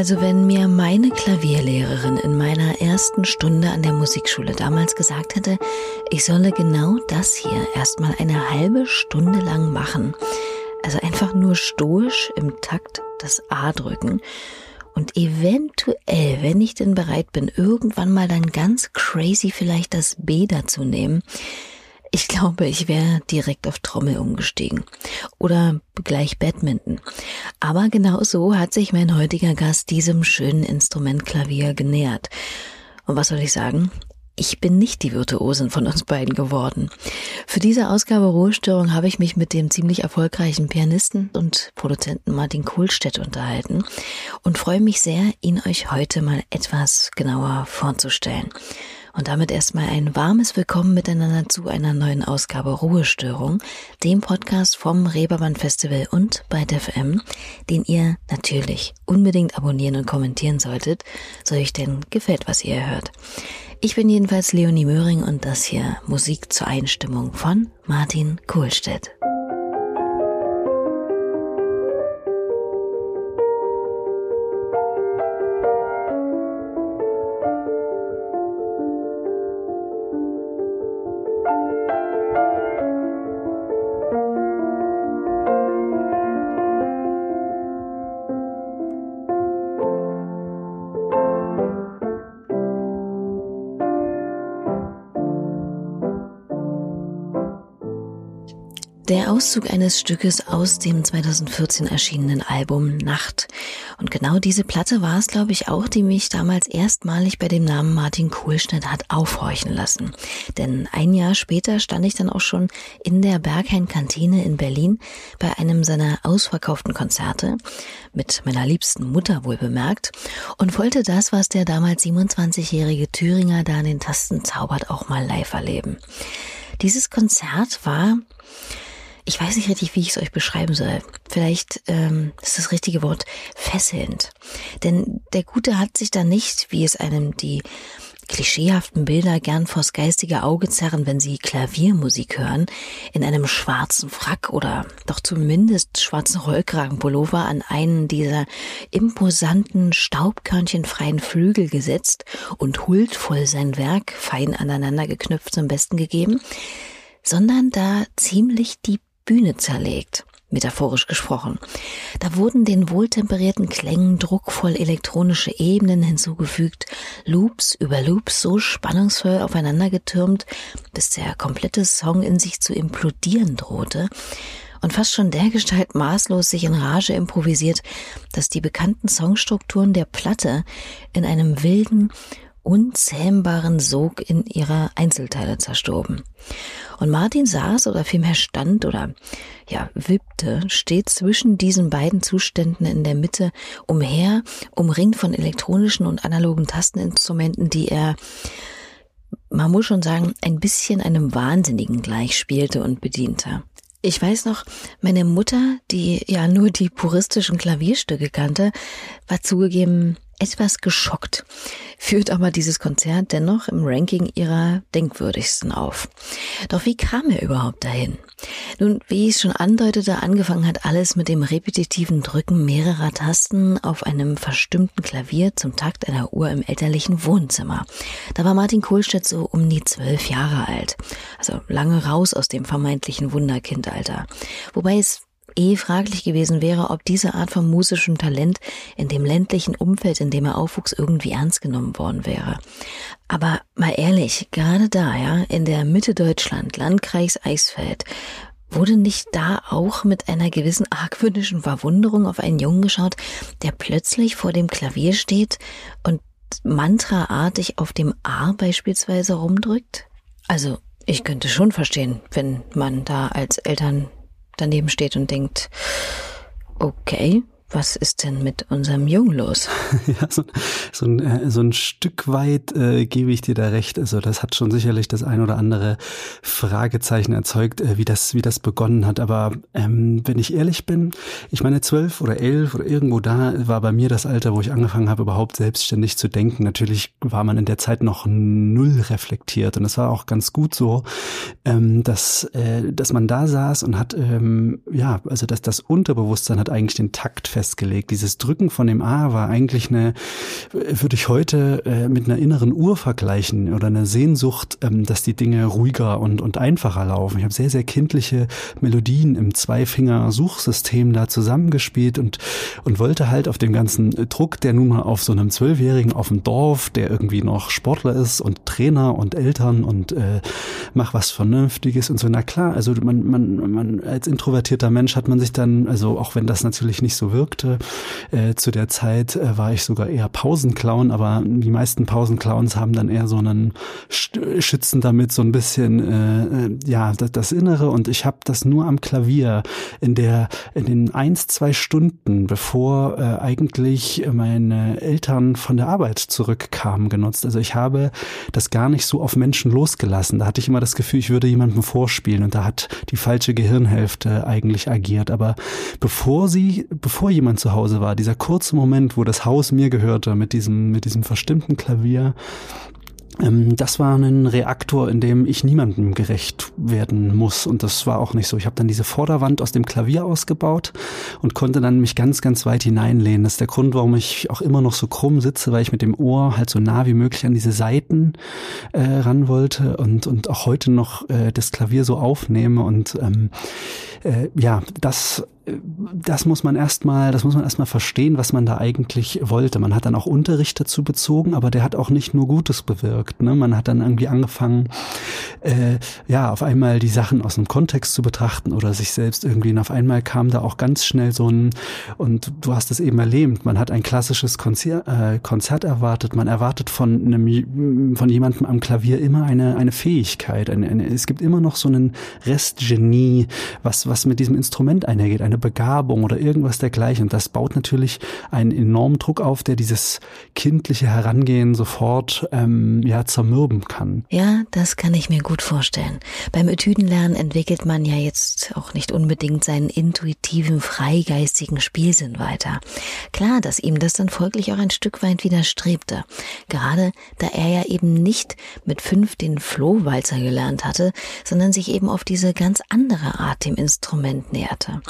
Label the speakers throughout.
Speaker 1: Also wenn mir meine Klavierlehrerin in meiner ersten Stunde an der Musikschule damals gesagt hätte, ich solle genau das hier erstmal eine halbe Stunde lang machen, also einfach nur stoisch im Takt das A drücken. Und eventuell, wenn ich denn bereit bin, irgendwann mal dann ganz crazy vielleicht das B dazu nehmen, ich glaube, ich wäre direkt auf Trommel umgestiegen. Oder gleich Badminton. Aber genau so hat sich mein heutiger Gast diesem schönen Instrument Klavier genähert. Und was soll ich sagen? Ich bin nicht die Virtuosin von uns beiden geworden. Für diese Ausgabe Ruhestörung habe ich mich mit dem ziemlich erfolgreichen Pianisten und Produzenten Martin Kohlstedt unterhalten und freue mich sehr, ihn euch heute mal etwas genauer vorzustellen. Und damit erstmal ein warmes Willkommen miteinander zu einer neuen Ausgabe Ruhestörung, dem Podcast vom Reeperbahn Festival und bei DFM, den ihr natürlich unbedingt abonnieren und kommentieren solltet, so euch denn gefällt, was ihr hört. Ich bin jedenfalls Leonie Möhring und das hier Musik zur Einstimmung von Martin Kohlstedt. Der Auszug eines Stückes aus dem 2014 erschienenen Album Nacht. Und genau diese Platte war es, glaube ich, auch, die mich damals erstmalig bei dem Namen Martin Kohlschnitt hat aufhorchen lassen. Denn ein Jahr später stand ich dann auch schon in der Berghain-Kantine in Berlin bei einem seiner ausverkauften Konzerte, mit meiner liebsten Mutter wohl bemerkt, und wollte das, was der damals 27-jährige Thüringer da an den Tasten zaubert, auch mal live erleben. Dieses Konzert war ich weiß nicht richtig, wie ich es euch beschreiben soll. Vielleicht ähm, ist das richtige Wort fesselnd. Denn der Gute hat sich da nicht, wie es einem die klischeehaften Bilder gern vors geistige Auge zerren, wenn sie Klaviermusik hören, in einem schwarzen Frack oder doch zumindest schwarzen Rollkragenpullover an einen dieser imposanten, staubkörnchenfreien Flügel gesetzt und huldvoll sein Werk, fein aneinander geknüpft, zum Besten gegeben, sondern da ziemlich die Bühne zerlegt, metaphorisch gesprochen. Da wurden den wohltemperierten Klängen druckvoll elektronische Ebenen hinzugefügt, Loops über Loops so spannungsvoll aufeinander getürmt, bis der komplette Song in sich zu implodieren drohte und fast schon dergestalt maßlos sich in Rage improvisiert, dass die bekannten Songstrukturen der Platte in einem wilden, unzähmbaren Sog in ihre Einzelteile zerstoben. Und Martin saß oder vielmehr stand oder ja, wippte stets zwischen diesen beiden Zuständen in der Mitte umher, umringt von elektronischen und analogen Tasteninstrumenten, die er man muss schon sagen, ein bisschen einem Wahnsinnigen gleich spielte und bediente. Ich weiß noch, meine Mutter, die ja nur die puristischen Klavierstücke kannte, war zugegeben etwas geschockt, führt aber dieses Konzert dennoch im Ranking ihrer denkwürdigsten auf. Doch wie kam er überhaupt dahin? Nun, wie ich es schon andeutete, angefangen hat alles mit dem repetitiven Drücken mehrerer Tasten auf einem verstimmten Klavier zum Takt einer Uhr im elterlichen Wohnzimmer. Da war Martin Kohlstedt so um die zwölf Jahre alt. Also lange raus aus dem vermeintlichen Wunderkindalter. Wobei es eh fraglich gewesen wäre, ob diese Art von musischem Talent in dem ländlichen Umfeld, in dem er aufwuchs, irgendwie ernst genommen worden wäre. Aber mal ehrlich, gerade da, ja, in der Mitte Deutschland, Landkreis Eisfeld, wurde nicht da auch mit einer gewissen argwöhnischen Verwunderung auf einen Jungen geschaut, der plötzlich vor dem Klavier steht und mantraartig auf dem A beispielsweise rumdrückt? Also, ich könnte schon verstehen, wenn man da als Eltern daneben steht und denkt, okay, was ist denn mit unserem Jungen los?
Speaker 2: ja, so, so, ein, äh, so ein Stück weit äh, gebe ich dir da recht. Also das hat schon sicherlich das ein oder andere Fragezeichen erzeugt, äh, wie das wie das begonnen hat. Aber ähm, wenn ich ehrlich bin, ich meine zwölf oder elf oder irgendwo da war bei mir das Alter, wo ich angefangen habe, überhaupt selbstständig zu denken. Natürlich war man in der Zeit noch null reflektiert und es war auch ganz gut so, ähm, dass äh, dass man da saß und hat ähm, ja also dass das Unterbewusstsein hat eigentlich den Takt festgelegt. Dieses Drücken von dem A war eigentlich eine, würde ich heute äh, mit einer inneren Uhr vergleichen oder einer Sehnsucht, ähm, dass die Dinge ruhiger und, und einfacher laufen. Ich habe sehr, sehr kindliche Melodien im Zweifinger-Suchsystem da zusammengespielt und, und wollte halt auf dem ganzen Druck, der nun mal auf so einem Zwölfjährigen auf dem Dorf, der irgendwie noch Sportler ist und Trainer und Eltern und äh, mach was Vernünftiges und so. Na klar, also man, man, man als introvertierter Mensch hat man sich dann, also auch wenn das natürlich nicht so wirkte, äh, zu der Zeit äh, war ich sogar eher Pausenclown, aber die meisten Pausenclowns haben dann eher so einen Schützen damit so ein bisschen äh, äh, ja das, das Innere und ich habe das nur am Klavier in der in den eins zwei Stunden bevor äh, eigentlich meine Eltern von der Arbeit zurückkamen genutzt. Also ich habe das gar nicht so auf Menschen losgelassen. Da hatte ich immer das Gefühl, ich würde jemandem vorspielen und da hat die falsche Gehirnhälfte eigentlich agiert. Aber bevor sie, bevor jemand zu Hause war, dieser kurze Moment, wo das Haus mir gehörte mit diesem, mit diesem verstimmten Klavier, ähm, das war ein Reaktor, in dem ich niemandem gerecht werden muss. Und das war auch nicht so. Ich habe dann diese Vorderwand aus dem Klavier ausgebaut und konnte dann mich ganz, ganz weit hineinlehnen. Das ist der Grund, warum ich auch immer noch so krumm sitze, weil ich mit dem Ohr halt so nah wie möglich an diese Seiten äh, ran wollte und, und auch heute noch äh, das Klavier so aufnehme. Und ähm, äh, ja, das das muss man erstmal, das muss man erstmal verstehen, was man da eigentlich wollte. Man hat dann auch Unterricht dazu bezogen, aber der hat auch nicht nur Gutes bewirkt. Ne? Man hat dann irgendwie angefangen, äh, ja, auf einmal die Sachen aus dem Kontext zu betrachten oder sich selbst irgendwie. Und auf einmal kam da auch ganz schnell so ein, und du hast es eben erlebt, man hat ein klassisches Konzert, äh, Konzert erwartet. Man erwartet von einem, von jemandem am Klavier immer eine, eine Fähigkeit. Eine, eine, es gibt immer noch so einen Restgenie, was, was mit diesem Instrument einhergeht, eine Begabung oder irgendwas dergleichen. Und das baut natürlich einen enormen Druck auf, der dieses kindliche Herangehen sofort ähm, ja zermürben kann.
Speaker 1: Ja, das kann ich mir gut vorstellen. Beim Etüdenlernen entwickelt man ja jetzt auch nicht unbedingt seinen intuitiven, freigeistigen Spielsinn weiter. Klar, dass ihm das dann folglich auch ein Stück weit widerstrebte. Gerade da er ja eben nicht mit fünf den Flohwalzer gelernt hatte, sondern sich eben auf diese ganz andere Art dem Instrument näherte.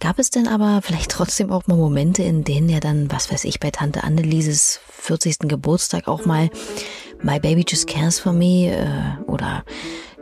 Speaker 1: Gab es denn aber vielleicht trotzdem auch mal Momente, in denen er dann, was weiß ich, bei Tante Annelieses 40. Geburtstag auch mal My Baby Just Cares for Me äh, oder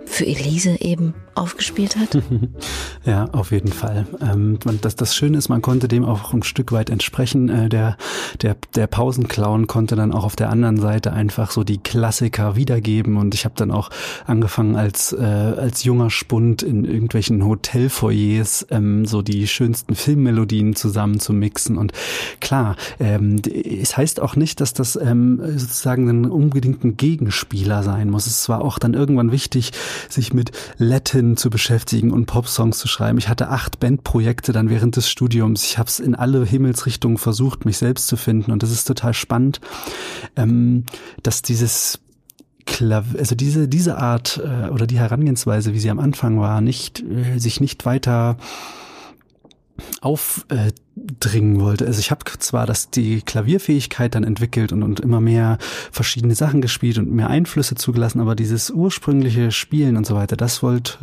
Speaker 1: für Elise eben aufgespielt hat?
Speaker 2: ja, auf jeden Fall. Ähm, das, das Schöne ist, man konnte dem auch ein Stück weit entsprechen. Äh, der, der, der Pausenclown konnte dann auch auf der anderen Seite einfach so die Klassiker wiedergeben und ich habe dann auch angefangen als, äh, als junger Spund in irgendwelchen Hotelfoyers ähm, so die schönsten Filmmelodien zusammen zu mixen und klar, ähm, es heißt auch nicht, dass das ähm, sozusagen ein unbedingt ein Gegenspieler sein muss. Es war auch dann irgendwann wichtig, sich mit Latin zu beschäftigen und Popsongs zu schreiben. Ich hatte acht Bandprojekte dann während des Studiums. Ich habe es in alle Himmelsrichtungen versucht, mich selbst zu finden. Und das ist total spannend, ähm, dass dieses Klav also diese diese Art äh, oder die Herangehensweise, wie sie am Anfang war, nicht äh, sich nicht weiter auf äh, dringen wollte. Also ich habe zwar das die Klavierfähigkeit dann entwickelt und, und immer mehr verschiedene Sachen gespielt und mehr Einflüsse zugelassen, aber dieses ursprüngliche Spielen und so weiter, das wollte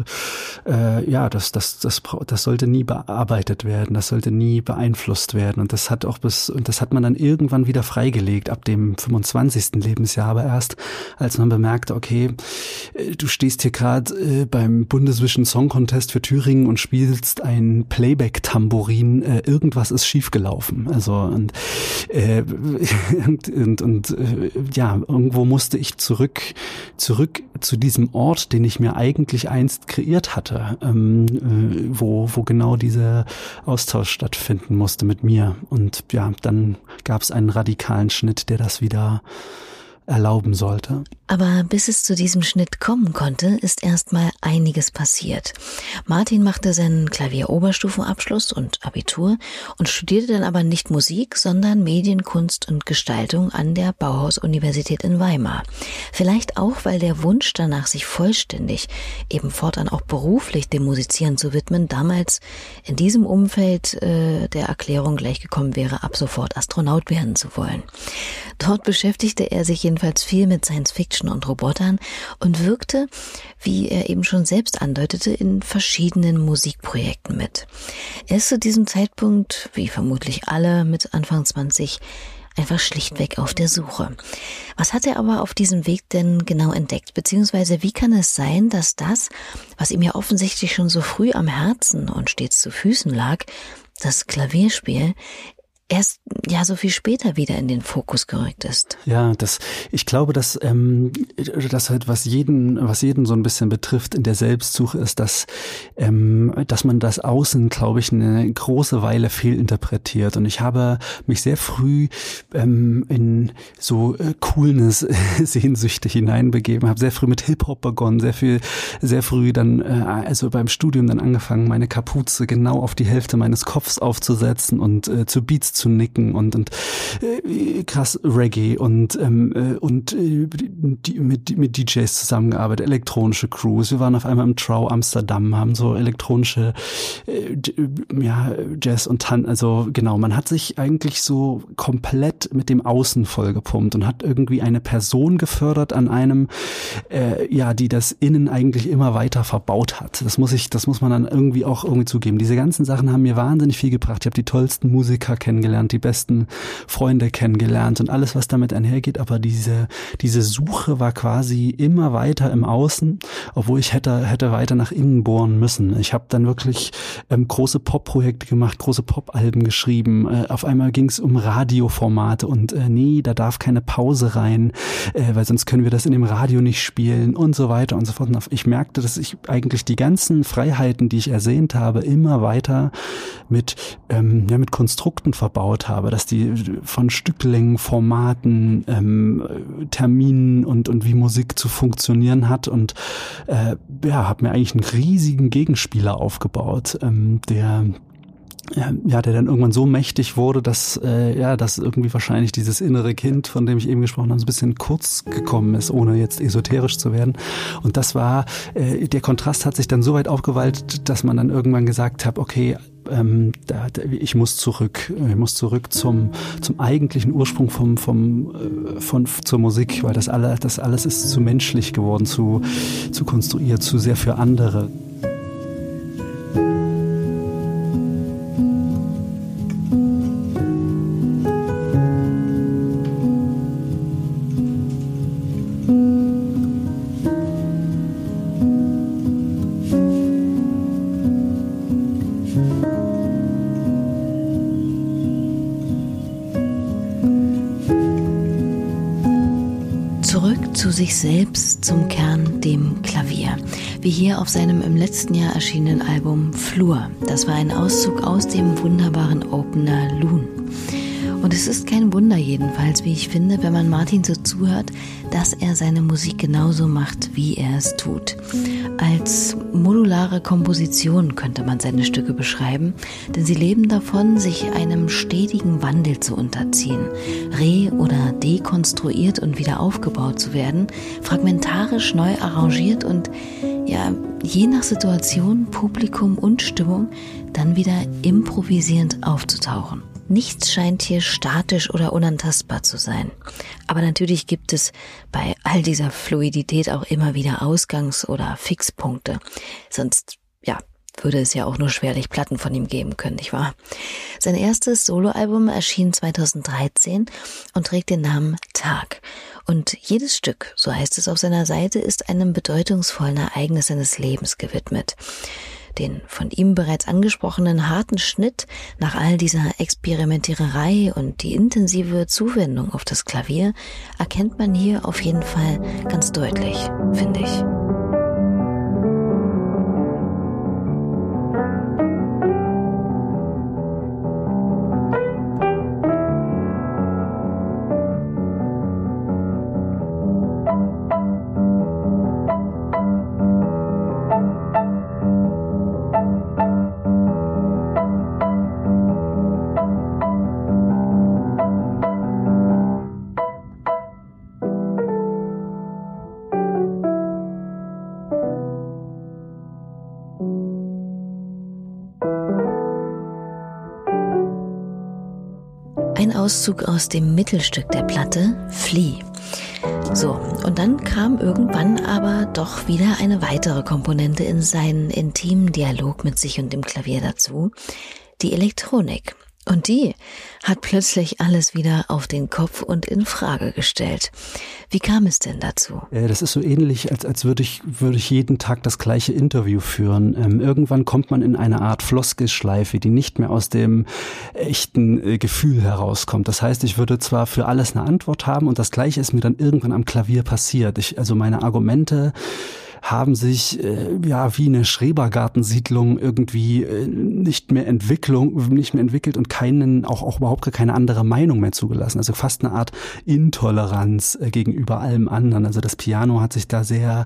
Speaker 2: äh, ja, das das das das sollte nie bearbeitet werden, das sollte nie beeinflusst werden und das hat auch bis und das hat man dann irgendwann wieder freigelegt ab dem 25. Lebensjahr, aber erst als man bemerkte, okay, äh, du stehst hier gerade äh, beim Bundesvision Song Contest für Thüringen und spielst ein Playback Tambourin äh, irgendwas was ist schiefgelaufen. Also und, äh, und, und, und äh, ja, irgendwo musste ich zurück, zurück zu diesem Ort, den ich mir eigentlich einst kreiert hatte, ähm, äh, wo, wo genau dieser Austausch stattfinden musste mit mir. Und ja, dann gab es einen radikalen Schnitt, der das wieder erlauben sollte.
Speaker 1: Aber bis es zu diesem Schnitt kommen konnte, ist erstmal einiges passiert. Martin machte seinen Klavieroberstufenabschluss und Abitur und studierte dann aber nicht Musik, sondern Medienkunst und Gestaltung an der Bauhaus-Universität in Weimar. Vielleicht auch, weil der Wunsch danach, sich vollständig, eben fortan auch beruflich dem Musizieren zu widmen, damals in diesem Umfeld äh, der Erklärung gleichgekommen wäre, ab sofort Astronaut werden zu wollen. Dort beschäftigte er sich jedenfalls viel mit Science Fiction und Robotern und wirkte, wie er eben schon selbst andeutete, in verschiedenen Musikprojekten mit. Er ist zu diesem Zeitpunkt, wie vermutlich alle mit Anfang 20, einfach schlichtweg auf der Suche. Was hat er aber auf diesem Weg denn genau entdeckt? Beziehungsweise wie kann es sein, dass das, was ihm ja offensichtlich schon so früh am Herzen und stets zu Füßen lag, das Klavierspiel, erst ja so viel später wieder in den Fokus gerückt ist.
Speaker 2: Ja, das ich glaube, dass ähm, das halt was jeden was jeden so ein bisschen betrifft in der Selbstsuche ist, dass ähm, dass man das Außen, glaube ich, eine große Weile fehlinterpretiert und ich habe mich sehr früh ähm, in so äh, Coolness Sehnsüchte hineinbegeben, habe sehr früh mit Hip Hop begonnen, sehr viel sehr früh dann äh, also beim Studium dann angefangen, meine Kapuze genau auf die Hälfte meines Kopfs aufzusetzen und äh, zu Beats zu nicken und, und äh, krass Reggae und, ähm, äh, und äh, die, mit, mit DJs zusammengearbeitet, elektronische Crews. Wir waren auf einmal im Trau Amsterdam, haben so elektronische äh, ja, Jazz und Tan, also genau, man hat sich eigentlich so komplett mit dem Außen vollgepumpt und hat irgendwie eine Person gefördert an einem, äh, ja, die das Innen eigentlich immer weiter verbaut hat. Das muss ich, das muss man dann irgendwie auch irgendwie zugeben. Diese ganzen Sachen haben mir wahnsinnig viel gebracht. Ich habe die tollsten Musiker kennengelernt kennengelernt, die besten Freunde kennengelernt und alles, was damit einhergeht. Aber diese, diese Suche war quasi immer weiter im Außen, obwohl ich hätte, hätte weiter nach innen bohren müssen. Ich habe dann wirklich ähm, große Pop-Projekte gemacht, große Pop-Alben geschrieben. Äh, auf einmal ging es um Radioformate und äh, nee, da darf keine Pause rein, äh, weil sonst können wir das in dem Radio nicht spielen und so weiter und so fort. Und ich merkte, dass ich eigentlich die ganzen Freiheiten, die ich ersehnt habe, immer weiter mit, ähm, ja, mit Konstrukten verbaut habe, dass die von Stücklängen, Formaten, ähm, Terminen und, und wie Musik zu funktionieren hat und äh, ja, habe mir eigentlich einen riesigen Gegenspieler aufgebaut, ähm, der ja, der dann irgendwann so mächtig wurde, dass äh, ja, dass irgendwie wahrscheinlich dieses innere Kind, von dem ich eben gesprochen habe, so ein bisschen kurz gekommen ist, ohne jetzt esoterisch zu werden. Und das war äh, der Kontrast hat sich dann so weit aufgewaltet, dass man dann irgendwann gesagt hat, okay, ähm, da, ich muss zurück, ich muss zurück zum, zum eigentlichen Ursprung vom, vom, äh, von, zur Musik, weil das, alle, das alles ist zu menschlich geworden, zu, zu konstruiert, zu sehr für andere.
Speaker 1: Sich selbst zum Kern, dem Klavier. Wie hier auf seinem im letzten Jahr erschienenen Album Flur. Das war ein Auszug aus dem wunderbaren Opener Loon. Und es ist kein Wunder jedenfalls, wie ich finde, wenn man Martin so zuhört, dass er seine Musik genauso macht, wie er es tut. Als modulare Komposition könnte man seine Stücke beschreiben, denn sie leben davon, sich einem stetigen Wandel zu unterziehen, re- oder dekonstruiert und wieder aufgebaut zu werden, fragmentarisch neu arrangiert und ja, je nach Situation, Publikum und Stimmung dann wieder improvisierend aufzutauchen. Nichts scheint hier statisch oder unantastbar zu sein. Aber natürlich gibt es bei all dieser Fluidität auch immer wieder Ausgangs- oder Fixpunkte. Sonst, ja, würde es ja auch nur schwerlich Platten von ihm geben können, nicht wahr? Sein erstes Soloalbum erschien 2013 und trägt den Namen Tag. Und jedes Stück, so heißt es auf seiner Seite, ist einem bedeutungsvollen Ereignis seines Lebens gewidmet den von ihm bereits angesprochenen harten Schnitt nach all dieser Experimentiererei und die intensive Zuwendung auf das Klavier erkennt man hier auf jeden Fall ganz deutlich, finde ich. Auszug aus dem Mittelstück der Platte, Flee. So, und dann kam irgendwann aber doch wieder eine weitere Komponente in seinen intimen Dialog mit sich und dem Klavier dazu, die Elektronik. Und die hat plötzlich alles wieder auf den Kopf und in Frage gestellt. Wie kam es denn dazu?
Speaker 2: Das ist so ähnlich, als, als würde ich, würde ich jeden Tag das gleiche Interview führen. Ähm, irgendwann kommt man in eine Art Floskelschleife, die nicht mehr aus dem echten äh, Gefühl herauskommt. Das heißt, ich würde zwar für alles eine Antwort haben und das Gleiche ist mir dann irgendwann am Klavier passiert. Ich, also meine Argumente haben sich äh, ja wie eine Schrebergartensiedlung irgendwie äh, nicht mehr Entwicklung, nicht mehr entwickelt und keinen, auch, auch überhaupt keine andere Meinung mehr zugelassen. Also fast eine Art Intoleranz äh, gegenüber allem anderen. Also das Piano hat sich da sehr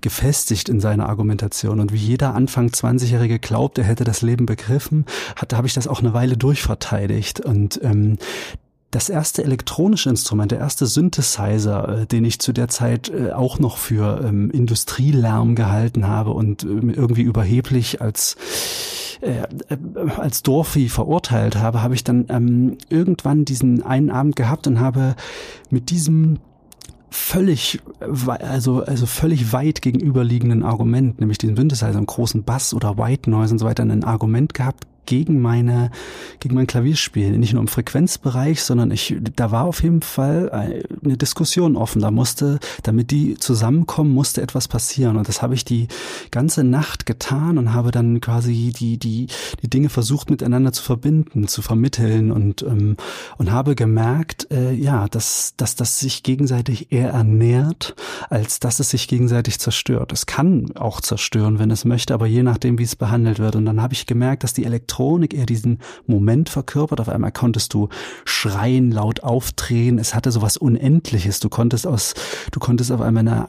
Speaker 2: gefestigt in seiner Argumentation. Und wie jeder Anfang 20-Jährige glaubt, er hätte das Leben begriffen, hat, da habe ich das auch eine Weile durchverteidigt. Und ähm, das erste elektronische Instrument, der erste Synthesizer, äh, den ich zu der Zeit äh, auch noch für ähm, Industrielärm gehalten habe und äh, irgendwie überheblich als äh, als Dorfi verurteilt habe, habe ich dann ähm, irgendwann diesen einen Abend gehabt und habe mit diesem völlig, also, also völlig weit gegenüberliegenden Argument, nämlich den Synthesizer, einen großen Bass oder White Noise und so weiter, ein Argument gehabt gegen meine, gegen mein Klavierspiel. Nicht nur im Frequenzbereich, sondern ich, da war auf jeden Fall eine Diskussion offen. Da musste, damit die zusammenkommen, musste etwas passieren. Und das habe ich die ganze Nacht getan und habe dann quasi die, die, die Dinge versucht miteinander zu verbinden, zu vermitteln und, ähm, und habe gemerkt, äh, ja, dass, dass das sich gegenseitig eher ernährt, als dass es sich gegenseitig zerstört. Es kann auch zerstören, wenn es möchte, aber je nachdem, wie es behandelt wird. Und dann habe ich gemerkt, dass die Elektronik Elektronik eher diesen Moment verkörpert. Auf einmal konntest du schreien, laut aufdrehen. Es hatte sowas Unendliches. Du konntest aus, du konntest auf einmal eine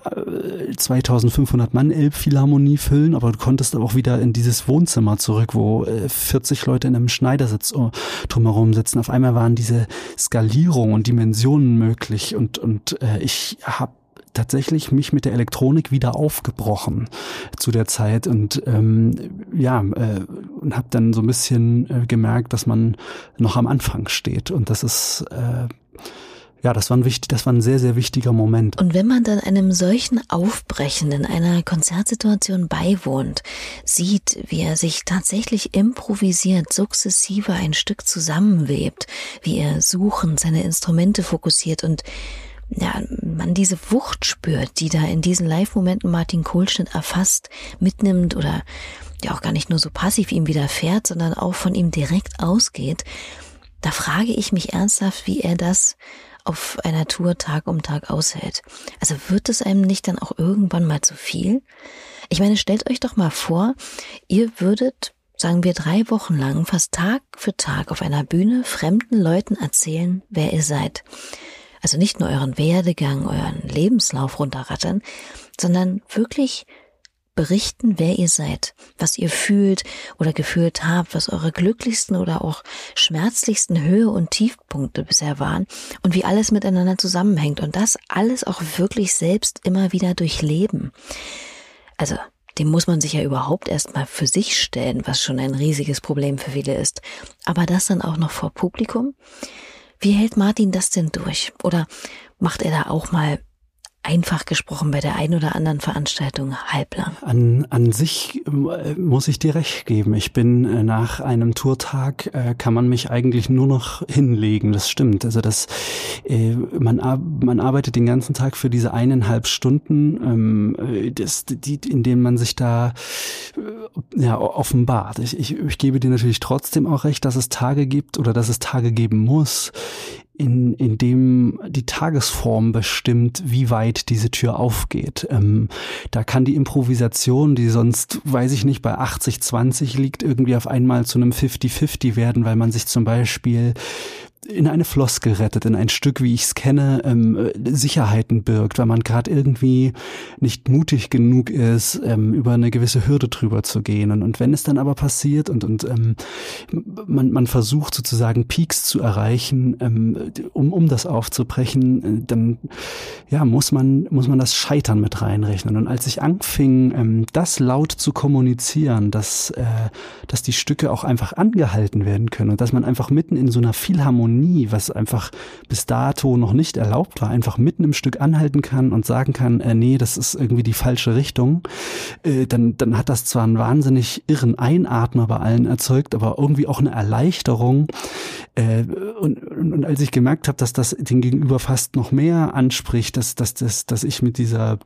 Speaker 2: 2500 äh, Mann Elbphilharmonie füllen, aber du konntest auch wieder in dieses Wohnzimmer zurück, wo 40 äh, Leute in einem Schneidersitz äh, drumherum sitzen. Auf einmal waren diese Skalierungen und Dimensionen möglich und, und äh, ich habe tatsächlich mich mit der Elektronik wieder aufgebrochen zu der Zeit und ähm, ja äh, und habe dann so ein bisschen äh, gemerkt, dass man noch am Anfang steht und das ist äh, ja, das war ein wichtig, das war ein sehr, sehr wichtiger Moment.
Speaker 1: Und wenn man dann einem solchen Aufbrechen in einer Konzertsituation beiwohnt, sieht, wie er sich tatsächlich improvisiert, sukzessive ein Stück zusammenwebt, wie er suchend seine Instrumente fokussiert und ja, man diese Wucht spürt, die da in diesen Live-Momenten Martin Kohlschnitt erfasst, mitnimmt oder ja auch gar nicht nur so passiv ihm widerfährt, sondern auch von ihm direkt ausgeht, da frage ich mich ernsthaft, wie er das auf einer Tour Tag um Tag aushält. Also wird es einem nicht dann auch irgendwann mal zu viel? Ich meine, stellt euch doch mal vor, ihr würdet, sagen wir, drei Wochen lang fast Tag für Tag auf einer Bühne fremden Leuten erzählen, wer ihr seid. Also nicht nur euren Werdegang, euren Lebenslauf runterrattern, sondern wirklich berichten, wer ihr seid, was ihr fühlt oder gefühlt habt, was eure glücklichsten oder auch schmerzlichsten Höhe- und Tiefpunkte bisher waren und wie alles miteinander zusammenhängt und das alles auch wirklich selbst immer wieder durchleben. Also, dem muss man sich ja überhaupt erstmal für sich stellen, was schon ein riesiges Problem für viele ist. Aber das dann auch noch vor Publikum? Wie hält Martin das denn durch? Oder macht er da auch mal einfach gesprochen bei der einen oder anderen Veranstaltung halblang.
Speaker 2: An, an sich äh, muss ich dir recht geben. Ich bin äh, nach einem Tourtag, äh, kann man mich eigentlich nur noch hinlegen. Das stimmt. Also das, man, man arbeitet den ganzen Tag für diese eineinhalb Stunden, ähm, das, die, in denen man sich da ja, offenbart. Ich, ich, ich gebe dir natürlich trotzdem auch recht, dass es Tage gibt oder dass es Tage geben muss, in, in dem die Tagesform bestimmt, wie weit diese Tür aufgeht. Ähm, da kann die Improvisation, die sonst, weiß ich nicht, bei 80-20 liegt, irgendwie auf einmal zu einem 50-50 werden, weil man sich zum Beispiel in eine Floskel rettet, in ein Stück, wie ich es kenne, ähm, Sicherheiten birgt, weil man gerade irgendwie nicht mutig genug ist, ähm, über eine gewisse Hürde drüber zu gehen. Und, und wenn es dann aber passiert und, und ähm, man, man versucht sozusagen Peaks zu erreichen, ähm, um, um das aufzubrechen, äh, dann ja, muss man, muss man das Scheitern mit reinrechnen. Und als ich anfing, ähm, das laut zu kommunizieren, dass, äh, dass die Stücke auch einfach angehalten werden können und dass man einfach mitten in so einer Philharmonie Genie, was einfach bis dato noch nicht erlaubt war, einfach mitten im Stück anhalten kann und sagen kann, äh, nee, das ist irgendwie die falsche Richtung, äh, dann, dann hat das zwar einen wahnsinnig irren Einatmer bei allen erzeugt, aber irgendwie auch eine Erleichterung. Äh, und, und, und als ich gemerkt habe, dass das den Gegenüber fast noch mehr anspricht, dass, dass, dass, dass ich mit dieser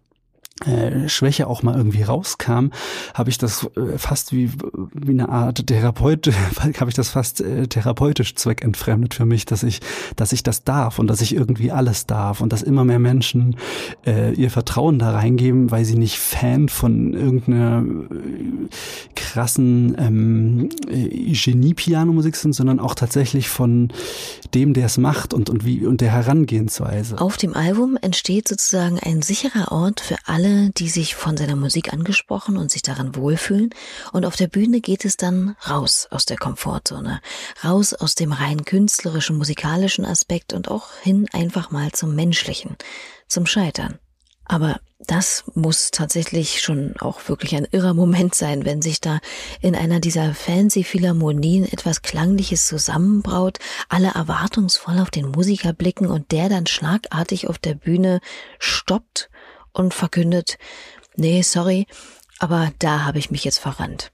Speaker 2: äh, Schwäche auch mal irgendwie rauskam, habe ich das äh, fast wie, wie eine Art Therapeut, habe ich das fast äh, therapeutisch zweckentfremdet für mich, dass ich, dass ich das darf und dass ich irgendwie alles darf und dass immer mehr Menschen äh, ihr Vertrauen da reingeben, weil sie nicht Fan von irgendeiner äh, krassen ähm, Genie-Pianomusik sind, sondern auch tatsächlich von dem, der es macht und, und wie und der Herangehensweise.
Speaker 1: Auf dem Album entsteht sozusagen ein sicherer Ort für alle alle, die sich von seiner Musik angesprochen und sich daran wohlfühlen. Und auf der Bühne geht es dann raus aus der Komfortzone, raus aus dem rein künstlerischen, musikalischen Aspekt und auch hin einfach mal zum menschlichen, zum Scheitern. Aber das muss tatsächlich schon auch wirklich ein irrer Moment sein, wenn sich da in einer dieser fancy Philharmonien etwas Klangliches zusammenbraut, alle erwartungsvoll auf den Musiker blicken und der dann schlagartig auf der Bühne stoppt und verkündet, nee, sorry, aber da habe ich mich jetzt verrannt.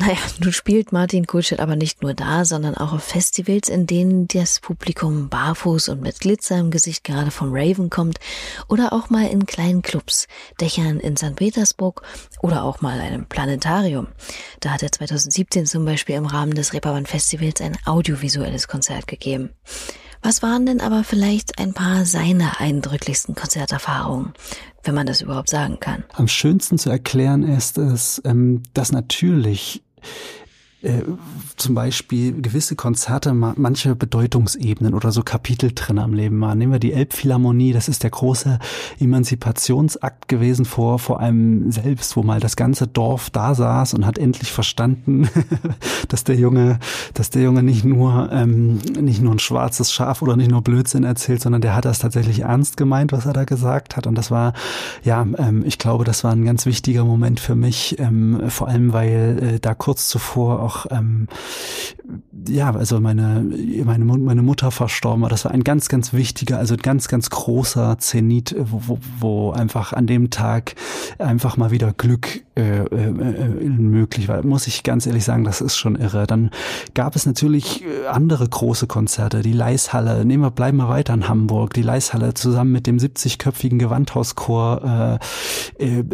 Speaker 1: Naja, nun spielt Martin Kulstedt aber nicht nur da, sondern auch auf Festivals, in denen das Publikum barfuß und mit Glitzer im Gesicht gerade vom Raven kommt oder auch mal in kleinen Clubs, Dächern in St. Petersburg oder auch mal einem Planetarium. Da hat er 2017 zum Beispiel im Rahmen des Reeperbahn Festivals ein audiovisuelles Konzert gegeben. Was waren denn aber vielleicht ein paar seiner eindrücklichsten Konzerterfahrungen, wenn man das überhaupt sagen kann?
Speaker 2: Am schönsten zu erklären ist es, ähm, dass natürlich äh, zum Beispiel gewisse Konzerte manche Bedeutungsebenen oder so Kapitel drin am Leben waren. Nehmen wir die Elbphilharmonie, das ist der große Emanzipationsakt gewesen vor, vor einem selbst, wo mal das ganze Dorf da saß und hat endlich verstanden, dass der Junge, dass der Junge nicht nur, ähm, nicht nur ein schwarzes Schaf oder nicht nur Blödsinn erzählt, sondern der hat das tatsächlich ernst gemeint, was er da gesagt hat. Und das war, ja, ähm, ich glaube, das war ein ganz wichtiger Moment für mich, ähm, vor allem, weil äh, da kurz zuvor auch auch ähm, ja, also meine, meine, meine Mutter verstorben war. Das war ein ganz, ganz wichtiger, also ein ganz, ganz großer Zenit, wo, wo, wo einfach an dem Tag einfach mal wieder Glück äh, äh, möglich war. Muss ich ganz ehrlich sagen, das ist schon irre. Dann gab es natürlich äh, andere große Konzerte, die Leishalle. Nehmen wir, bleiben wir weiter in Hamburg. Die Leishalle zusammen mit dem 70-köpfigen Gewandhauschor äh, äh,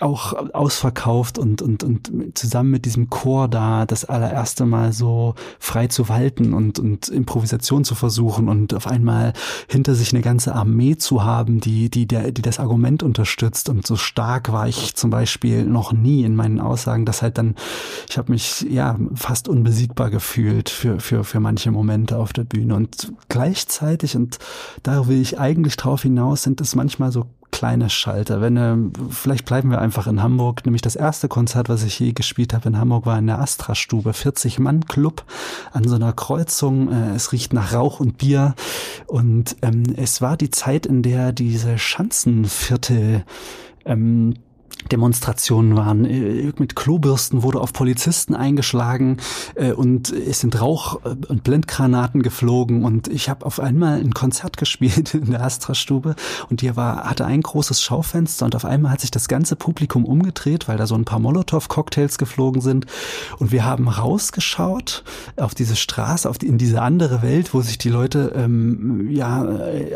Speaker 2: auch ausverkauft und, und, und zusammen mit diesem Chor da das allererste Mal so frei zu walten und, und Improvisation zu versuchen und auf einmal hinter sich eine ganze Armee zu haben, die, die, der, die das Argument unterstützt. Und so stark war ich zum Beispiel noch nie in meinen Aussagen, dass halt dann, ich habe mich ja fast unbesiegbar gefühlt für, für, für manche Momente auf der Bühne. Und gleichzeitig, und da will ich eigentlich drauf hinaus, sind es manchmal so kleine Schalter. Wenn äh, vielleicht bleiben wir einfach in Hamburg. Nämlich das erste Konzert, was ich je gespielt habe in Hamburg, war in der Astra-Stube, 40 Mann Club an so einer Kreuzung. Äh, es riecht nach Rauch und Bier und ähm, es war die Zeit, in der diese Schanzenviertel ähm, Demonstrationen waren. Äh, mit Klobürsten wurde auf Polizisten eingeschlagen äh, und es sind Rauch- äh, und Blendgranaten geflogen und ich habe auf einmal ein Konzert gespielt in der Astra-Stube und die war, hatte ein großes Schaufenster und auf einmal hat sich das ganze Publikum umgedreht, weil da so ein paar Molotow-Cocktails geflogen sind und wir haben rausgeschaut auf diese Straße, auf die, in diese andere Welt, wo sich die Leute ähm, ja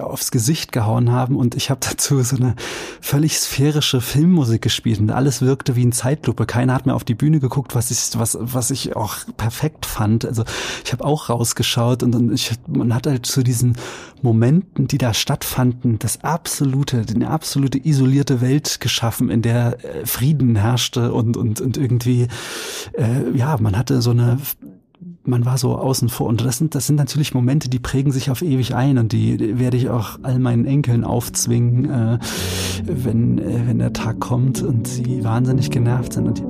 Speaker 2: aufs Gesicht gehauen haben und ich habe dazu so eine völlig sphärische Filmmusik gespielt und alles wirkte wie in Zeitlupe. Keiner hat mehr auf die Bühne geguckt, was ich, was, was ich auch perfekt fand. Also ich habe auch rausgeschaut und, und ich, man hat halt zu diesen Momenten, die da stattfanden, das absolute, eine absolute isolierte Welt geschaffen, in der äh, Frieden herrschte und, und, und irgendwie, äh, ja, man hatte so eine man war so außen vor. Und das sind, das sind natürlich Momente, die prägen sich auf ewig ein und die werde ich auch all meinen Enkeln aufzwingen, äh, wenn, äh, wenn der Tag kommt und sie wahnsinnig genervt sind. Und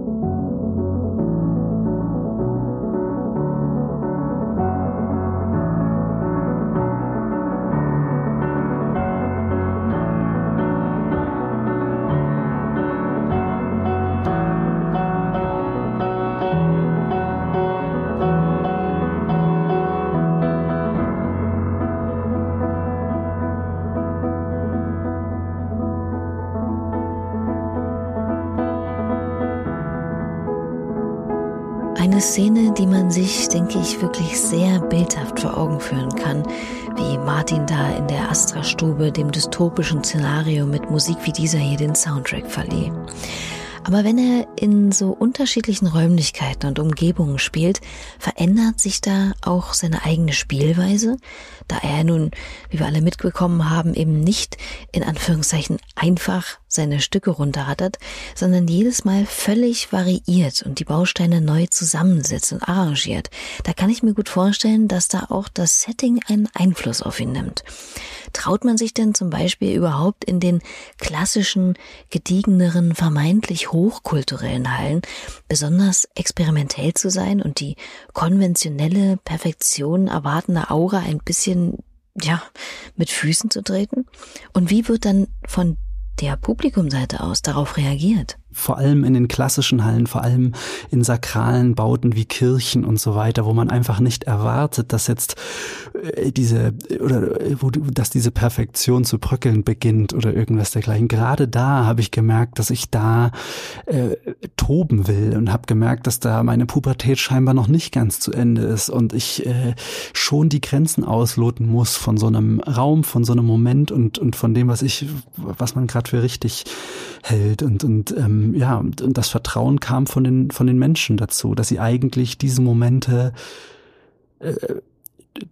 Speaker 1: Astra-Stube dem dystopischen Szenario mit Musik wie dieser hier den Soundtrack verlieh. Aber wenn er in so unterschiedlichen Räumlichkeiten und Umgebungen spielt, verändert sich da auch seine eigene Spielweise, da er nun, wie wir alle mitbekommen haben, eben nicht in Anführungszeichen einfach seine Stücke runterrattert, sondern jedes Mal völlig variiert und die Bausteine neu zusammensetzt und arrangiert. Da kann ich mir gut vorstellen, dass da auch das Setting einen Einfluss auf ihn nimmt. Traut man sich denn zum Beispiel überhaupt in den klassischen, gediegeneren, vermeintlich hochkulturellen Hallen besonders experimentell zu sein und die konventionelle Perfektion erwartende Aura ein bisschen ja, mit Füßen zu treten? Und wie wird dann von der Publikumseite aus darauf reagiert?
Speaker 2: Vor allem in den klassischen Hallen, vor allem in sakralen Bauten wie Kirchen und so weiter, wo man einfach nicht erwartet, dass jetzt äh, diese oder äh, wo dass diese Perfektion zu bröckeln beginnt oder irgendwas dergleichen. Gerade da habe ich gemerkt, dass ich da äh, toben will und habe gemerkt, dass da meine Pubertät scheinbar noch nicht ganz zu Ende ist und ich äh, schon die Grenzen ausloten muss von so einem Raum, von so einem Moment und und von dem, was ich was man gerade für richtig hält und und ähm, ja, und das Vertrauen kam von den, von den Menschen dazu, dass sie eigentlich diese Momente äh,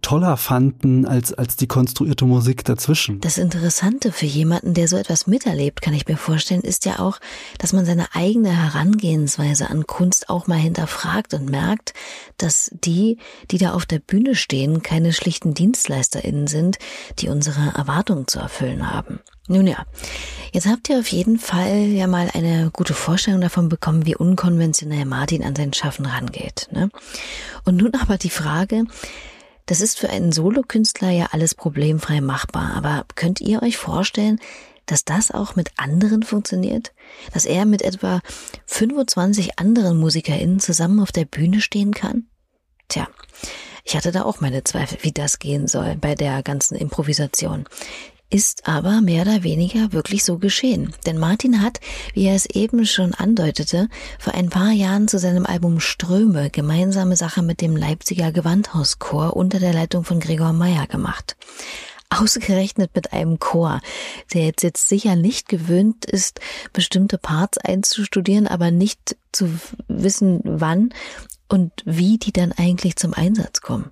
Speaker 2: toller fanden als, als die konstruierte Musik dazwischen.
Speaker 1: Das Interessante für jemanden, der so etwas miterlebt, kann ich mir vorstellen, ist ja auch, dass man seine eigene Herangehensweise an Kunst auch mal hinterfragt und merkt, dass die, die da auf der Bühne stehen, keine schlichten DienstleisterInnen sind, die unsere Erwartungen zu erfüllen haben. Nun ja, jetzt habt ihr auf jeden Fall ja mal eine gute Vorstellung davon bekommen, wie unkonventionell Martin an sein Schaffen rangeht. Ne? Und nun aber die Frage, das ist für einen Solokünstler ja alles problemfrei machbar, aber könnt ihr euch vorstellen, dass das auch mit anderen funktioniert? Dass er mit etwa 25 anderen MusikerInnen zusammen auf der Bühne stehen kann? Tja, ich hatte da auch meine Zweifel, wie das gehen soll bei der ganzen Improvisation ist aber mehr oder weniger wirklich so geschehen. Denn Martin hat, wie er es eben schon andeutete, vor ein paar Jahren zu seinem Album Ströme gemeinsame Sache mit dem Leipziger Gewandhauschor unter der Leitung von Gregor Meyer gemacht. Ausgerechnet mit einem Chor, der jetzt, jetzt sicher nicht gewöhnt ist, bestimmte Parts einzustudieren, aber nicht zu wissen, wann und wie die dann eigentlich zum Einsatz kommen.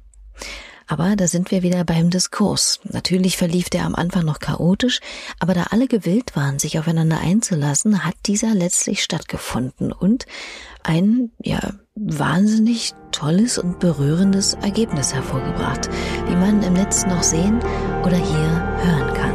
Speaker 1: Aber da sind wir wieder beim Diskurs. Natürlich verlief der am Anfang noch chaotisch, aber da alle gewillt waren, sich aufeinander einzulassen, hat dieser letztlich stattgefunden und ein, ja, wahnsinnig tolles und berührendes Ergebnis hervorgebracht, wie man im Netz noch sehen oder hier hören kann.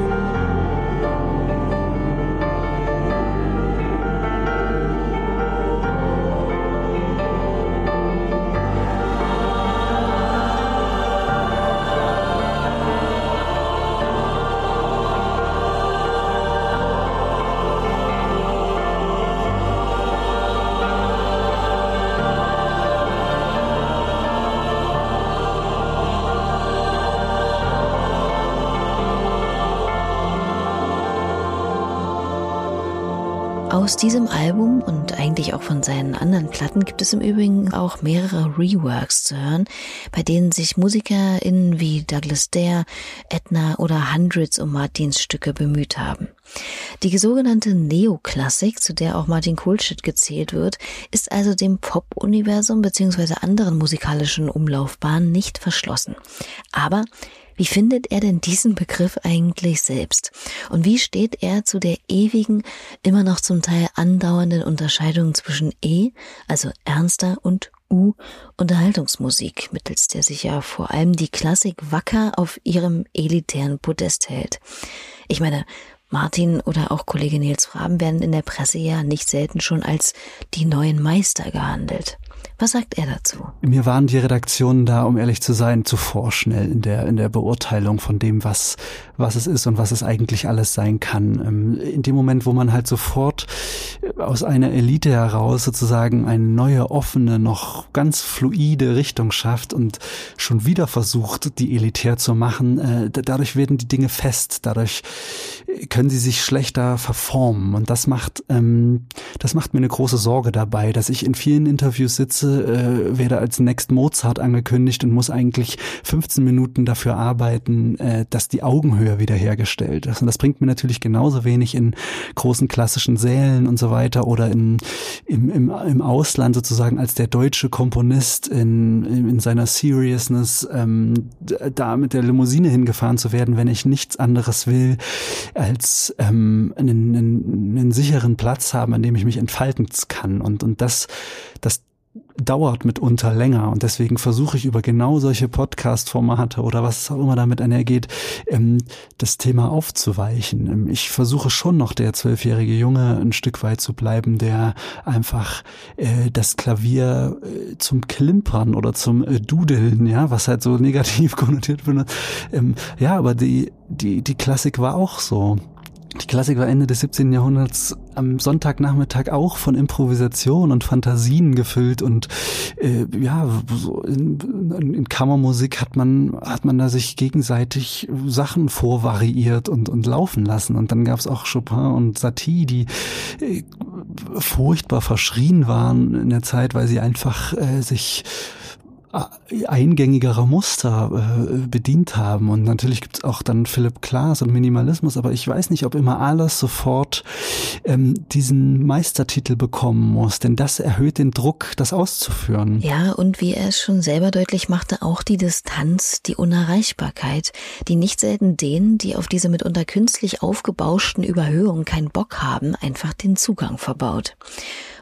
Speaker 1: Aus diesem Album und eigentlich auch von seinen anderen Platten gibt es im Übrigen auch mehrere Reworks zu hören, bei denen sich MusikerInnen wie Douglas Dare, Edna oder Hundreds um Martins Stücke bemüht haben. Die sogenannte Neoklassik, zu der auch Martin Kohlschmidt gezählt wird, ist also dem Pop-Universum bzw. anderen musikalischen Umlaufbahnen nicht verschlossen. Aber wie findet er denn diesen Begriff eigentlich selbst? Und wie steht er zu der ewigen, immer noch zum Teil andauernden Unterscheidung zwischen E, also ernster, und U, Unterhaltungsmusik, mittels der sich ja vor allem die Klassik wacker auf ihrem elitären Podest hält? Ich meine, Martin oder auch Kollege Nils Fraben werden in der Presse ja nicht selten schon als die neuen Meister gehandelt. Was sagt er dazu?
Speaker 2: Mir waren die Redaktionen da, um ehrlich zu sein, zu vorschnell in der, in der Beurteilung von dem, was, was es ist und was es eigentlich alles sein kann. Ähm, in dem Moment, wo man halt sofort aus einer Elite heraus sozusagen eine neue, offene, noch ganz fluide Richtung schafft und schon wieder versucht, die elitär zu machen, äh, dadurch werden die Dinge fest, dadurch können sie sich schlechter verformen und das macht, ähm, das macht mir eine große Sorge dabei, dass ich in vielen Interviews sitze Straße, äh, werde als Next Mozart angekündigt und muss eigentlich 15 Minuten dafür arbeiten, äh, dass die Augenhöhe wiederhergestellt ist. Und das bringt mir natürlich genauso wenig in großen klassischen Sälen und so weiter oder in, im, im, im Ausland sozusagen als der deutsche Komponist in, in seiner Seriousness ähm, da mit der Limousine hingefahren zu werden, wenn ich nichts anderes will, als ähm, einen, einen, einen sicheren Platz haben, an dem ich mich entfalten kann. Und, und das, das dauert mitunter länger und deswegen versuche ich über genau solche Podcast-Formate oder was auch immer damit einhergeht, ähm, das Thema aufzuweichen. Ähm, ich versuche schon noch der zwölfjährige Junge ein Stück weit zu bleiben, der einfach äh, das Klavier äh, zum Klimpern oder zum äh, Dudeln, ja, was halt so negativ konnotiert wird. Ähm, ja, aber die, die, die Klassik war auch so. Die Klassik war Ende des 17. Jahrhunderts am Sonntagnachmittag auch von Improvisation und Fantasien gefüllt und äh, ja, so in, in Kammermusik hat man hat man da sich gegenseitig Sachen vorvariiert und und laufen lassen und dann gab es auch Chopin und Satie, die äh, furchtbar verschrien waren in der Zeit, weil sie einfach äh, sich eingängigerer Muster äh, bedient haben. Und natürlich gibt es auch dann Philipp Klaas und Minimalismus, aber ich weiß nicht, ob immer alles sofort ähm, diesen Meistertitel bekommen muss, denn das erhöht den Druck, das auszuführen.
Speaker 1: Ja, und wie er es schon selber deutlich machte, auch die Distanz, die Unerreichbarkeit, die nicht selten denen, die auf diese mitunter künstlich aufgebauschten Überhöhungen keinen Bock haben, einfach den Zugang verbaut.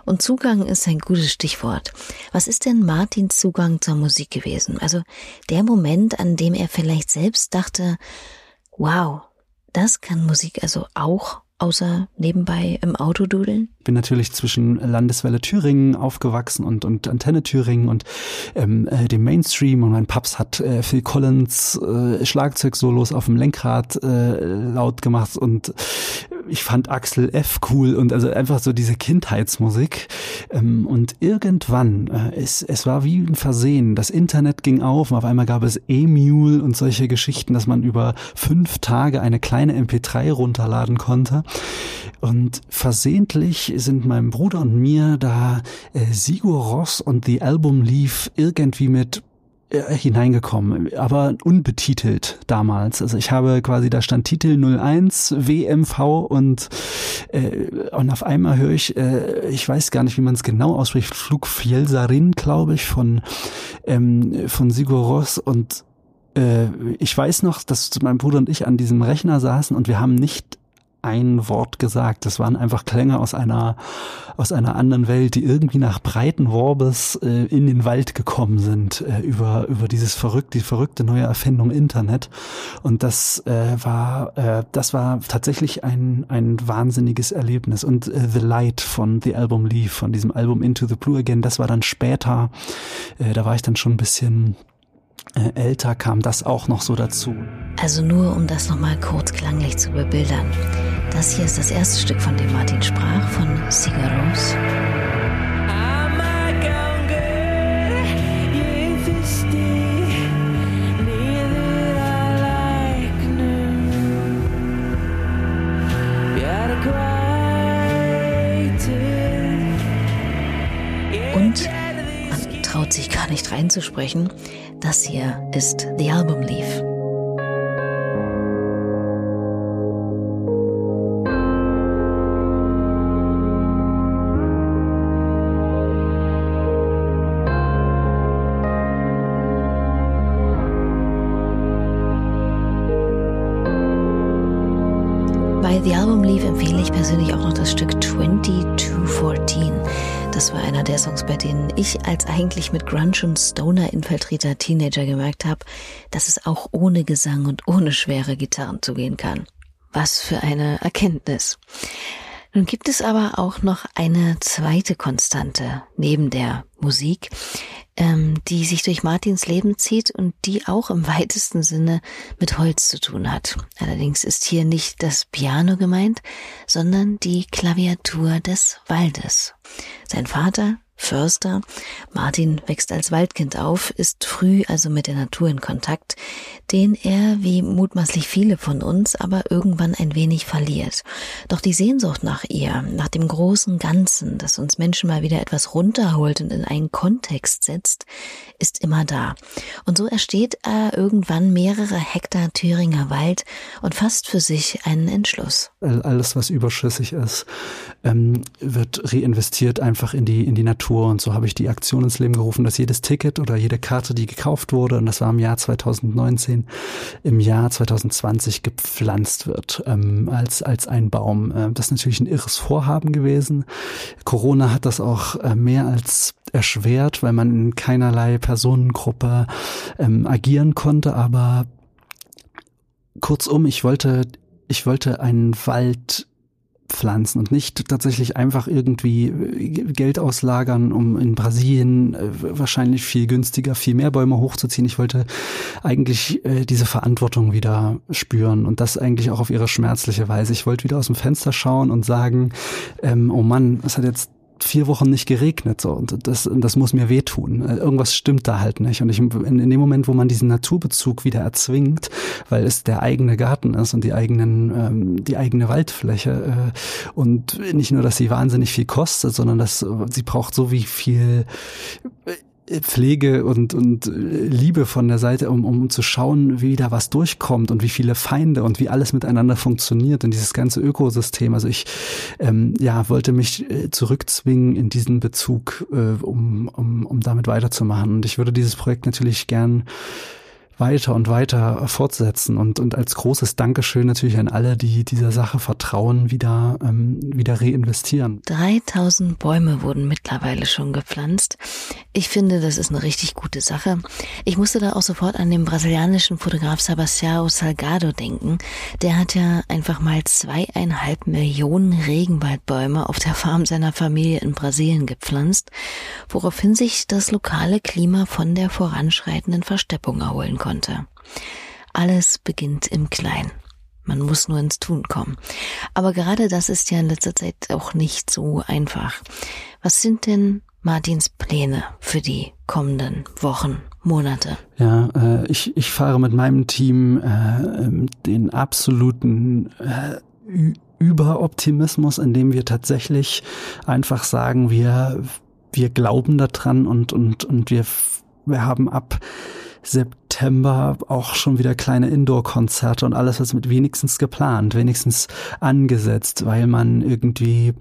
Speaker 1: Und Zugang ist ein gutes Stichwort. Was ist denn Martins Zugang zur Musik gewesen? Also der Moment, an dem er vielleicht selbst dachte, wow, das kann Musik also auch außer nebenbei im Auto dudeln?
Speaker 2: bin natürlich zwischen Landeswelle Thüringen aufgewachsen und, und Antenne Thüringen und ähm, äh, dem Mainstream und mein Paps hat äh, Phil Collins äh, Schlagzeugsolos auf dem Lenkrad äh, laut gemacht und ich fand Axel F. cool und also einfach so diese Kindheitsmusik. Ähm, und irgendwann äh, es, es war wie ein Versehen. Das Internet ging auf und auf einmal gab es E-Mule und solche Geschichten dass man über fünf Tage eine kleine MP3 runterladen konnte. Und versehentlich sind meinem Bruder und mir da äh, Sigur Ross und The Album Leaf irgendwie mit hineingekommen, aber unbetitelt damals. Also ich habe quasi, da stand Titel 01 WMV und, äh, und auf einmal höre ich, äh, ich weiß gar nicht, wie man es genau ausspricht, Flug Fjellsarin, glaube ich, von, ähm, von Sigur Ross und äh, ich weiß noch, dass mein Bruder und ich an diesem Rechner saßen und wir haben nicht ein Wort gesagt. Das waren einfach Klänge aus einer, aus einer anderen Welt, die irgendwie nach breiten Worbes äh, in den Wald gekommen sind, äh, über, über dieses verrückte, die verrückte neue Erfindung Internet. Und das äh, war, äh, das war tatsächlich ein, ein wahnsinniges Erlebnis. Und äh, The Light von The Album Leaf, von diesem Album Into the Blue Again, das war dann später, äh, da war ich dann schon ein bisschen äh, älter kam das auch noch so dazu.
Speaker 1: Also nur um das nochmal kurz klanglich zu bebildern. Das hier ist das erste Stück, von dem Martin sprach, von Sigaros. Und man traut sich gar nicht reinzusprechen. Das hier ist The Album Leaf. Bei denen ich als eigentlich mit Grunge und Stoner infiltrierter Teenager gemerkt habe, dass es auch ohne Gesang und ohne schwere Gitarren zugehen kann. Was für eine Erkenntnis. Nun gibt es aber auch noch eine zweite Konstante neben der Musik, ähm, die sich durch Martins Leben zieht und die auch im weitesten Sinne mit Holz zu tun hat. Allerdings ist hier nicht das Piano gemeint, sondern die Klaviatur des Waldes. Sein Vater, Förster, Martin wächst als Waldkind auf, ist früh also mit der Natur in Kontakt, den er, wie mutmaßlich viele von uns, aber irgendwann ein wenig verliert. Doch die Sehnsucht nach ihr, nach dem großen Ganzen, das uns Menschen mal wieder etwas runterholt und in einen Kontext setzt, ist immer da. Und so ersteht er irgendwann mehrere Hektar Thüringer Wald und fasst für sich einen Entschluss.
Speaker 2: Alles, was überschüssig ist, ähm, wird reinvestiert einfach in die, in die Natur. Und so habe ich die Aktion ins Leben gerufen, dass jedes Ticket oder jede Karte, die gekauft wurde, und das war im Jahr 2019, im Jahr 2020 gepflanzt wird ähm, als, als ein Baum. Äh, das ist natürlich ein irres Vorhaben gewesen. Corona hat das auch äh, mehr als erschwert, weil man in keinerlei Personengruppe ähm, agieren konnte. Aber kurzum, ich wollte, ich wollte einen Wald pflanzen und nicht tatsächlich einfach irgendwie äh, Geld auslagern, um in Brasilien äh, wahrscheinlich viel günstiger, viel mehr Bäume hochzuziehen. Ich wollte eigentlich äh, diese Verantwortung wieder spüren und das eigentlich auch auf ihre schmerzliche Weise. Ich wollte wieder aus dem Fenster schauen und sagen, ähm, oh Mann, es hat jetzt vier Wochen nicht geregnet so und das das muss mir wehtun. Irgendwas stimmt da halt nicht und ich in, in dem Moment, wo man diesen Naturbezug wieder erzwingt, weil es der eigene Garten ist und die eigenen ähm, die eigene Waldfläche äh, und nicht nur, dass sie wahnsinnig viel kostet, sondern dass sie braucht so wie viel Pflege und, und Liebe von der Seite, um, um zu schauen, wie da was durchkommt und wie viele Feinde und wie alles miteinander funktioniert und dieses ganze Ökosystem. Also ich ähm, ja, wollte mich äh, zurückzwingen in diesen Bezug, äh, um, um, um damit weiterzumachen. Und ich würde dieses Projekt natürlich gern weiter und weiter fortsetzen und, und als großes Dankeschön natürlich an alle, die dieser Sache vertrauen, wieder, ähm, wieder reinvestieren.
Speaker 1: 3000 Bäume wurden mittlerweile schon gepflanzt. Ich finde, das ist eine richtig gute Sache. Ich musste da auch sofort an den brasilianischen Fotograf Sebastião Salgado denken. Der hat ja einfach mal zweieinhalb Millionen Regenwaldbäume auf der Farm seiner Familie in Brasilien gepflanzt, woraufhin sich das lokale Klima von der voranschreitenden Versteppung erholen konnte. Alles beginnt im Kleinen. Man muss nur ins Tun kommen. Aber gerade das ist ja in letzter Zeit auch nicht so einfach. Was sind denn Martins Pläne für die kommenden Wochen, Monate?
Speaker 2: Ja, äh, ich, ich fahre mit meinem Team äh, den absoluten äh, Überoptimismus, indem wir tatsächlich einfach sagen, wir, wir glauben daran und, und, und wir, wir haben ab September auch schon wieder kleine Indoor-Konzerte und alles was mit wenigstens geplant, wenigstens angesetzt, weil man irgendwie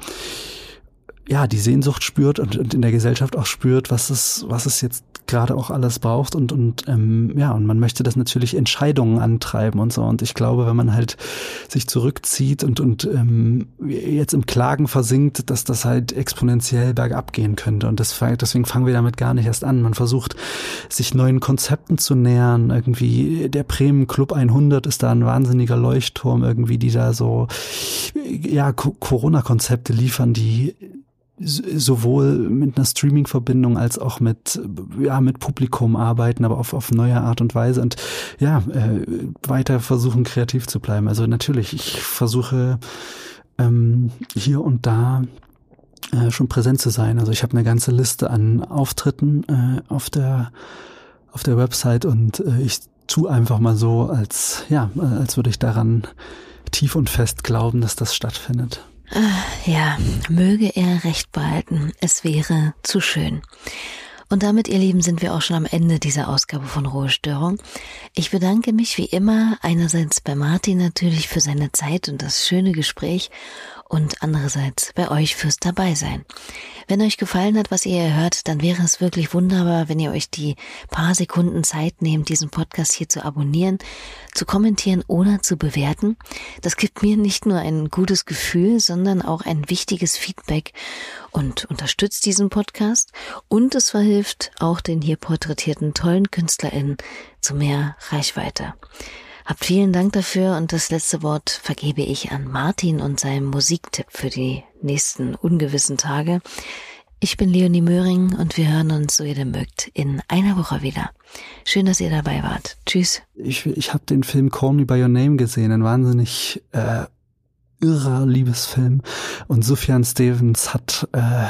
Speaker 2: ja die Sehnsucht spürt und, und in der Gesellschaft auch spürt, was es was es jetzt gerade auch alles braucht und und ähm, ja und man möchte das natürlich Entscheidungen antreiben und so und ich glaube, wenn man halt sich zurückzieht und und ähm, jetzt im Klagen versinkt, dass das halt exponentiell bergab gehen könnte und das, deswegen fangen wir damit gar nicht erst an. Man versucht sich neuen Konzepten zu nähern. Irgendwie der Bremen Club 100 ist da ein wahnsinniger Leuchtturm irgendwie, die da so ja Corona-Konzepte liefern, die sowohl mit einer Streaming-Verbindung als auch mit ja mit Publikum arbeiten, aber auf auf neue Art und Weise und ja äh, weiter versuchen kreativ zu bleiben. Also natürlich, ich versuche ähm, hier und da äh, schon präsent zu sein. Also ich habe eine ganze Liste an Auftritten äh, auf der auf der Website und äh, ich tu einfach mal so, als ja, als würde ich daran tief und fest glauben, dass das stattfindet.
Speaker 1: Ah, ja, möge er recht behalten. Es wäre zu schön. Und damit, ihr Lieben, sind wir auch schon am Ende dieser Ausgabe von Ruhestörung. Ich bedanke mich wie immer einerseits bei Martin natürlich für seine Zeit und das schöne Gespräch und andererseits bei euch fürs Dabeisein. Wenn euch gefallen hat, was ihr hört, dann wäre es wirklich wunderbar, wenn ihr euch die paar Sekunden Zeit nehmt, diesen Podcast hier zu abonnieren, zu kommentieren oder zu bewerten. Das gibt mir nicht nur ein gutes Gefühl, sondern auch ein wichtiges Feedback und unterstützt diesen Podcast und es verhilft auch den hier porträtierten tollen KünstlerInnen zu mehr Reichweite. Habt vielen Dank dafür und das letzte Wort vergebe ich an Martin und seinem Musiktipp für die nächsten ungewissen Tage. Ich bin Leonie Möhring und wir hören uns, so ihr denn mögt, in einer Woche wieder. Schön, dass ihr dabei wart. Tschüss.
Speaker 2: Ich, ich habe den Film Call Me By Your Name gesehen, ein wahnsinnig äh, irrer Liebesfilm. Und Sufjan Stevens hat äh,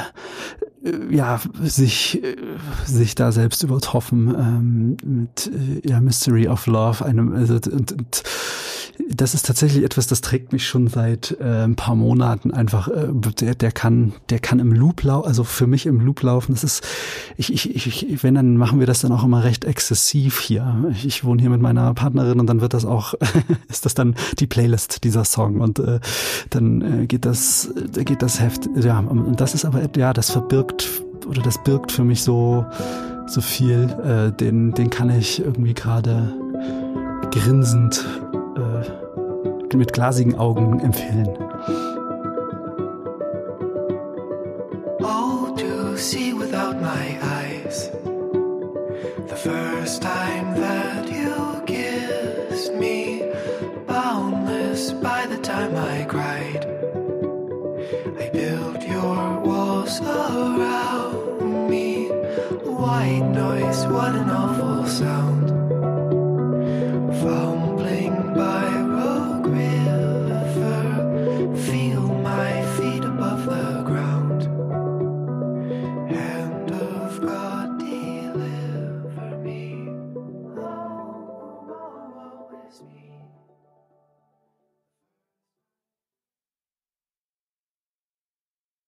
Speaker 2: ja, sich, äh, sich da selbst übertroffen ähm, mit äh, ja, Mystery of Love, einem, also, und, und das ist tatsächlich etwas, das trägt mich schon seit äh, ein paar Monaten einfach. Äh, der, der kann, der kann im Loop laufen, also für mich im Loop laufen. Das ist, ich, ich, ich, wenn dann machen wir das dann auch immer recht exzessiv hier. Ich, ich wohne hier mit meiner Partnerin und dann wird das auch, ist das dann die Playlist dieser Song und äh, dann äh, geht das, äh, geht das Heft. Ja, und das ist aber ja, das verbirgt oder das birgt für mich so so viel. Äh, den, den kann ich irgendwie gerade grinsend äh, mit glasigen Augen empfehlen. Oh, to see without my eyes. The first time that you kissed me, boundless by the time I cried. I built your walls around me. White noise, what an awful